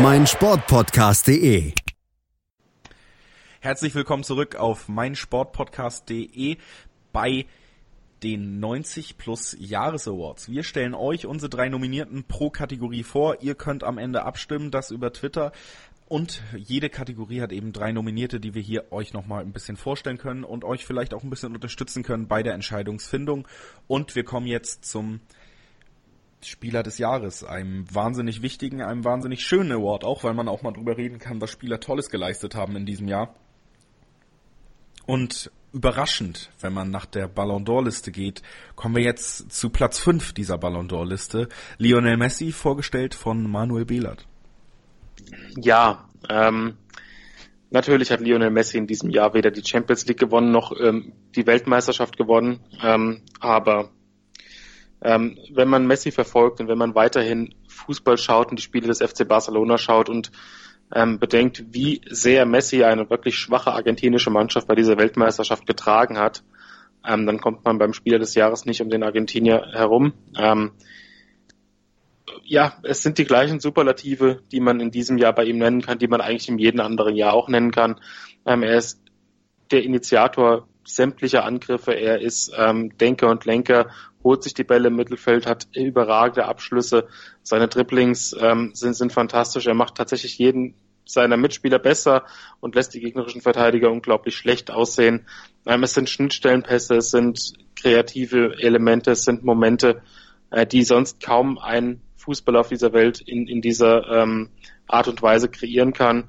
meinsportpodcast.de. Herzlich willkommen zurück auf meinsportpodcast.de bei den 90 plus Jahres Awards. Wir stellen euch unsere drei Nominierten pro Kategorie vor. Ihr könnt am Ende abstimmen, das über Twitter. Und jede Kategorie hat eben drei Nominierte, die wir hier euch nochmal ein bisschen vorstellen können und euch vielleicht auch ein bisschen unterstützen können bei der Entscheidungsfindung. Und wir kommen jetzt zum Spieler des Jahres, einem wahnsinnig wichtigen, einem wahnsinnig schönen Award, auch weil man auch mal drüber reden kann, was Spieler Tolles geleistet haben in diesem Jahr. Und überraschend, wenn man nach der Ballon d'Or Liste geht, kommen wir jetzt zu Platz 5 dieser Ballon d'Or Liste. Lionel Messi, vorgestellt von Manuel Behlert. Ja, ähm, natürlich hat Lionel Messi in diesem Jahr weder die Champions League gewonnen noch ähm, die Weltmeisterschaft gewonnen, ähm, aber ähm, wenn man Messi verfolgt und wenn man weiterhin Fußball schaut und die Spiele des FC Barcelona schaut und ähm, bedenkt, wie sehr Messi eine wirklich schwache argentinische Mannschaft bei dieser Weltmeisterschaft getragen hat, ähm, dann kommt man beim Spieler des Jahres nicht um den Argentinier herum. Ähm, ja, es sind die gleichen Superlative, die man in diesem Jahr bei ihm nennen kann, die man eigentlich in jedem anderen Jahr auch nennen kann. Ähm, er ist der Initiator sämtlicher Angriffe, er ist ähm, Denker und Lenker holt sich die Bälle im Mittelfeld, hat überragende Abschlüsse. Seine Dribblings ähm, sind, sind fantastisch. Er macht tatsächlich jeden seiner Mitspieler besser und lässt die gegnerischen Verteidiger unglaublich schlecht aussehen. Ähm, es sind Schnittstellenpässe, es sind kreative Elemente, es sind Momente, äh, die sonst kaum ein Fußballer auf dieser Welt in, in dieser ähm, Art und Weise kreieren kann.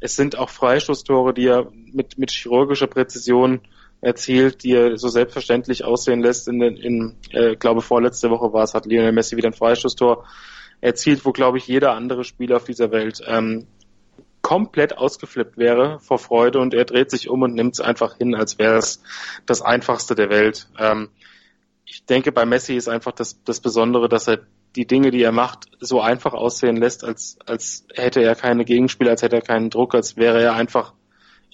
Es sind auch Freistoßtore, die er mit, mit chirurgischer Präzision erzielt, die er so selbstverständlich aussehen lässt. In, in äh, glaube vorletzte Woche war es, hat Lionel Messi wieder ein Freistoßtor erzielt, wo glaube ich jeder andere Spieler auf dieser Welt ähm, komplett ausgeflippt wäre vor Freude und er dreht sich um und nimmt es einfach hin, als wäre es das einfachste der Welt. Ähm, ich denke, bei Messi ist einfach das, das Besondere, dass er die Dinge, die er macht, so einfach aussehen lässt, als, als hätte er keine Gegenspieler, als hätte er keinen Druck, als wäre er einfach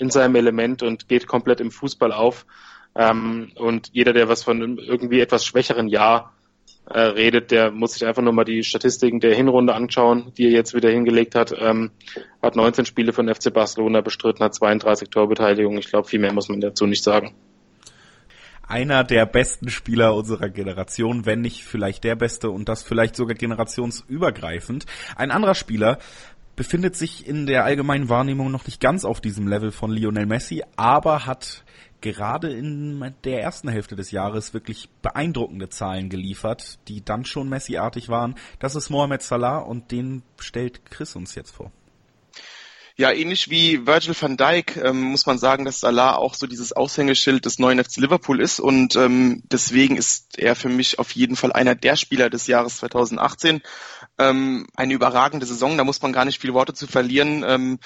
in seinem Element und geht komplett im Fußball auf. Ähm, und jeder, der was von einem irgendwie etwas schwächeren Jahr äh, redet, der muss sich einfach nur mal die Statistiken der Hinrunde anschauen, die er jetzt wieder hingelegt hat. Ähm, hat 19 Spiele von FC Barcelona bestritten, hat 32 Torbeteiligungen. Ich glaube, viel mehr muss man dazu nicht sagen einer der besten Spieler unserer Generation, wenn nicht vielleicht der beste und das vielleicht sogar generationsübergreifend. Ein anderer Spieler, befindet sich in der allgemeinen Wahrnehmung noch nicht ganz auf diesem Level von Lionel Messi, aber hat gerade in der ersten Hälfte des Jahres wirklich beeindruckende Zahlen geliefert, die dann schon Messi-artig waren. Das ist Mohamed Salah und den stellt Chris uns jetzt vor. Ja, ähnlich wie Virgil van Dijk ähm, muss man sagen, dass Salah auch so dieses Aushängeschild des neuen FC Liverpool ist und ähm, deswegen ist er für mich auf jeden Fall einer der Spieler des Jahres 2018. Ähm, eine überragende Saison, da muss man gar nicht viele Worte zu verlieren. Ähm,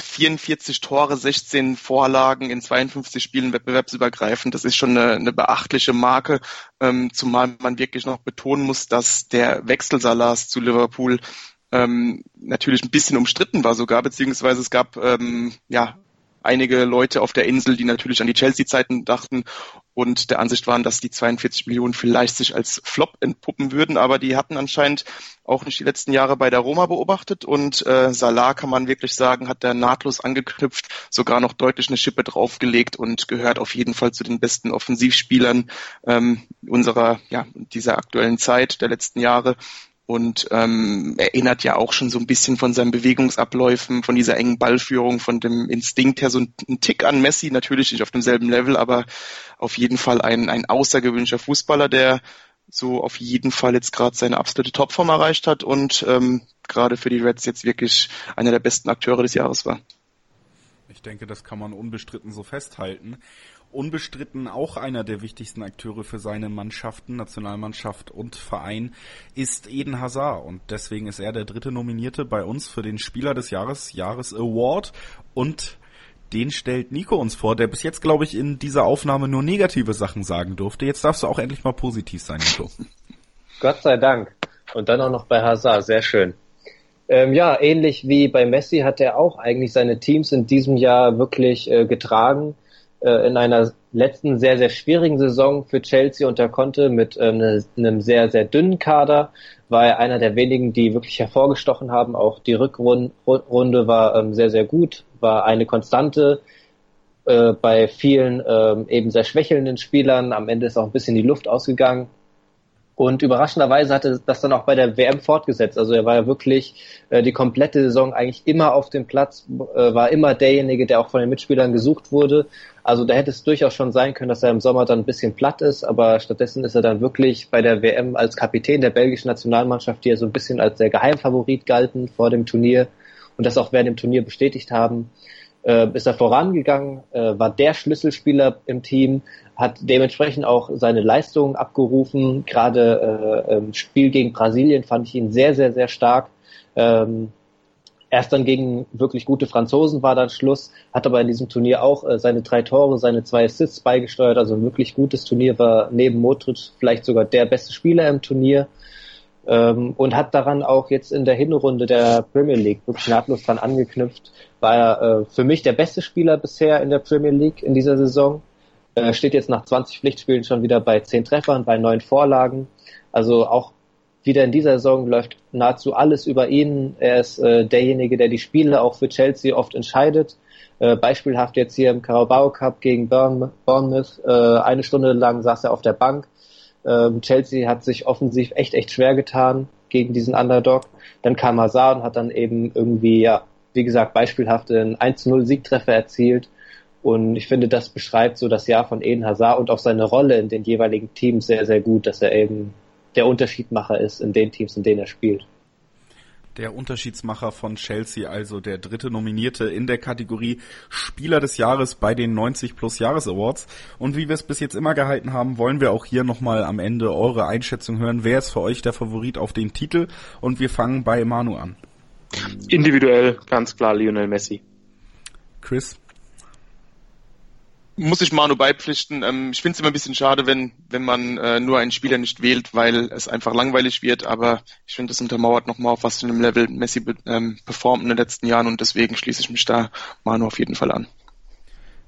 44 Tore, 16 Vorlagen in 52 Spielen wettbewerbsübergreifend. Das ist schon eine, eine beachtliche Marke, ähm, zumal man wirklich noch betonen muss, dass der Wechsel Salahs zu Liverpool ähm, natürlich ein bisschen umstritten war sogar, beziehungsweise es gab ähm, ja einige Leute auf der Insel, die natürlich an die Chelsea-Zeiten dachten und der Ansicht waren, dass die 42 Millionen vielleicht sich als Flop entpuppen würden, aber die hatten anscheinend auch nicht die letzten Jahre bei der Roma beobachtet und äh, Salah kann man wirklich sagen, hat da nahtlos angeknüpft, sogar noch deutlich eine Schippe draufgelegt und gehört auf jeden Fall zu den besten Offensivspielern ähm, unserer, ja, dieser aktuellen Zeit der letzten Jahre und ähm, erinnert ja auch schon so ein bisschen von seinen Bewegungsabläufen, von dieser engen Ballführung, von dem Instinkt her so ein, Tick an Messi, natürlich nicht auf demselben Level, aber auf jeden Fall ein, ein außergewöhnlicher Fußballer, der so auf jeden Fall jetzt gerade seine absolute Topform erreicht hat und ähm, gerade für die Reds jetzt wirklich einer der besten Akteure des Jahres war. Ich denke, das kann man unbestritten so festhalten. Unbestritten auch einer der wichtigsten Akteure für seine Mannschaften, Nationalmannschaft und Verein, ist Eden Hazard. Und deswegen ist er der dritte Nominierte bei uns für den Spieler des Jahres, Jahres Award. Und den stellt Nico uns vor, der bis jetzt, glaube ich, in dieser Aufnahme nur negative Sachen sagen durfte. Jetzt darfst du auch endlich mal positiv sein, Nico. Gott sei Dank. Und dann auch noch bei Hazard, sehr schön. Ähm, ja, ähnlich wie bei Messi hat er auch eigentlich seine Teams in diesem Jahr wirklich äh, getragen. Äh, in einer letzten sehr, sehr schwierigen Saison für Chelsea und er konnte mit äh, ne, einem sehr, sehr dünnen Kader, war er einer der wenigen, die wirklich hervorgestochen haben. Auch die Rückrunde war ähm, sehr, sehr gut, war eine Konstante äh, bei vielen ähm, eben sehr schwächelnden Spielern. Am Ende ist auch ein bisschen die Luft ausgegangen. Und überraschenderweise hatte das dann auch bei der WM fortgesetzt. Also er war ja wirklich äh, die komplette Saison eigentlich immer auf dem Platz, äh, war immer derjenige, der auch von den Mitspielern gesucht wurde. Also da hätte es durchaus schon sein können, dass er im Sommer dann ein bisschen platt ist, aber stattdessen ist er dann wirklich bei der WM als Kapitän der belgischen Nationalmannschaft, die ja so ein bisschen als der Geheimfavorit galten vor dem Turnier und das auch während dem Turnier bestätigt haben, äh, ist er vorangegangen, äh, war der Schlüsselspieler im Team, hat dementsprechend auch seine Leistungen abgerufen. Gerade äh, im Spiel gegen Brasilien fand ich ihn sehr, sehr, sehr stark. Ähm, erst dann gegen wirklich gute Franzosen war dann Schluss, hat aber in diesem Turnier auch äh, seine drei Tore, seine zwei Assists beigesteuert. Also ein wirklich gutes Turnier war neben Modric vielleicht sogar der beste Spieler im Turnier. Ähm, und hat daran auch jetzt in der Hinrunde der Premier League wirklich nahtlos dran angeknüpft. War er äh, für mich der beste Spieler bisher in der Premier League in dieser Saison. Äh, steht jetzt nach 20 Pflichtspielen schon wieder bei 10 Treffern, bei 9 Vorlagen. Also auch wieder in dieser Saison läuft nahezu alles über ihn. Er ist äh, derjenige, der die Spiele auch für Chelsea oft entscheidet. Äh, beispielhaft jetzt hier im Carabao Cup gegen Bournemouth. Äh, eine Stunde lang saß er auf der Bank. Ähm, Chelsea hat sich offensiv echt, echt schwer getan gegen diesen Underdog. Dann kam Hazard und hat dann eben irgendwie, ja, wie gesagt, beispielhaft einen 1-0 Siegtreffer erzielt. Und ich finde, das beschreibt so das Jahr von Eden Hazard und auch seine Rolle in den jeweiligen Teams sehr, sehr gut, dass er eben der Unterschiedmacher ist in den Teams, in denen er spielt. Der Unterschiedsmacher von Chelsea, also der dritte Nominierte in der Kategorie Spieler des Jahres bei den 90 plus Jahres Awards. Und wie wir es bis jetzt immer gehalten haben, wollen wir auch hier nochmal am Ende eure Einschätzung hören. Wer ist für euch der Favorit auf den Titel? Und wir fangen bei Manu an. Individuell ganz klar Lionel Messi. Chris? Muss ich Manu beipflichten. Ähm, ich finde es immer ein bisschen schade, wenn, wenn man äh, nur einen Spieler nicht wählt, weil es einfach langweilig wird. Aber ich finde, das untermauert nochmal, auf was für einem Level Messi ähm, performt in den letzten Jahren und deswegen schließe ich mich da Manu auf jeden Fall an.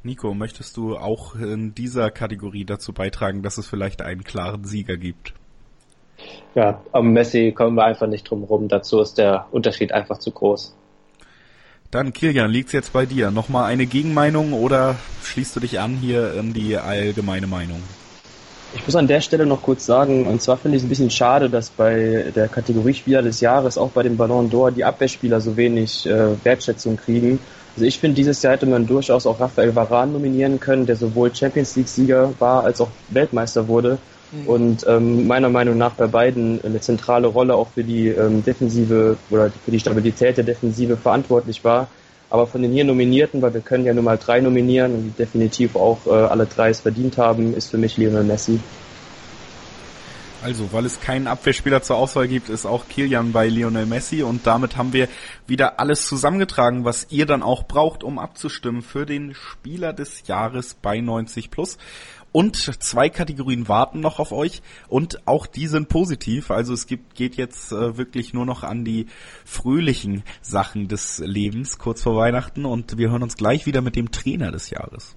Nico, möchtest du auch in dieser Kategorie dazu beitragen, dass es vielleicht einen klaren Sieger gibt? Ja, am Messi kommen wir einfach nicht drum rum. Dazu ist der Unterschied einfach zu groß. Dann Kilian, liegt's jetzt bei dir. Nochmal eine Gegenmeinung oder schließt du dich an hier in die allgemeine Meinung? Ich muss an der Stelle noch kurz sagen, und zwar finde ich es ein bisschen schade, dass bei der Kategorie Spieler des Jahres, auch bei dem Ballon d'Or, die Abwehrspieler so wenig äh, Wertschätzung kriegen. Also ich finde, dieses Jahr hätte man durchaus auch Rafael Varane nominieren können, der sowohl Champions League-Sieger war als auch Weltmeister wurde. Mhm. Und ähm, meiner Meinung nach bei beiden eine zentrale Rolle auch für die ähm, Defensive oder für die Stabilität der Defensive verantwortlich war. Aber von den hier Nominierten, weil wir können ja nur mal drei nominieren und die definitiv auch äh, alle drei es verdient haben, ist für mich Lionel Messi. Also, weil es keinen Abwehrspieler zur Auswahl gibt, ist auch Kilian bei Lionel Messi und damit haben wir wieder alles zusammengetragen, was ihr dann auch braucht, um abzustimmen für den Spieler des Jahres bei 90 Plus. Und zwei Kategorien warten noch auf euch und auch die sind positiv. Also es gibt, geht jetzt äh, wirklich nur noch an die fröhlichen Sachen des Lebens kurz vor Weihnachten und wir hören uns gleich wieder mit dem Trainer des Jahres.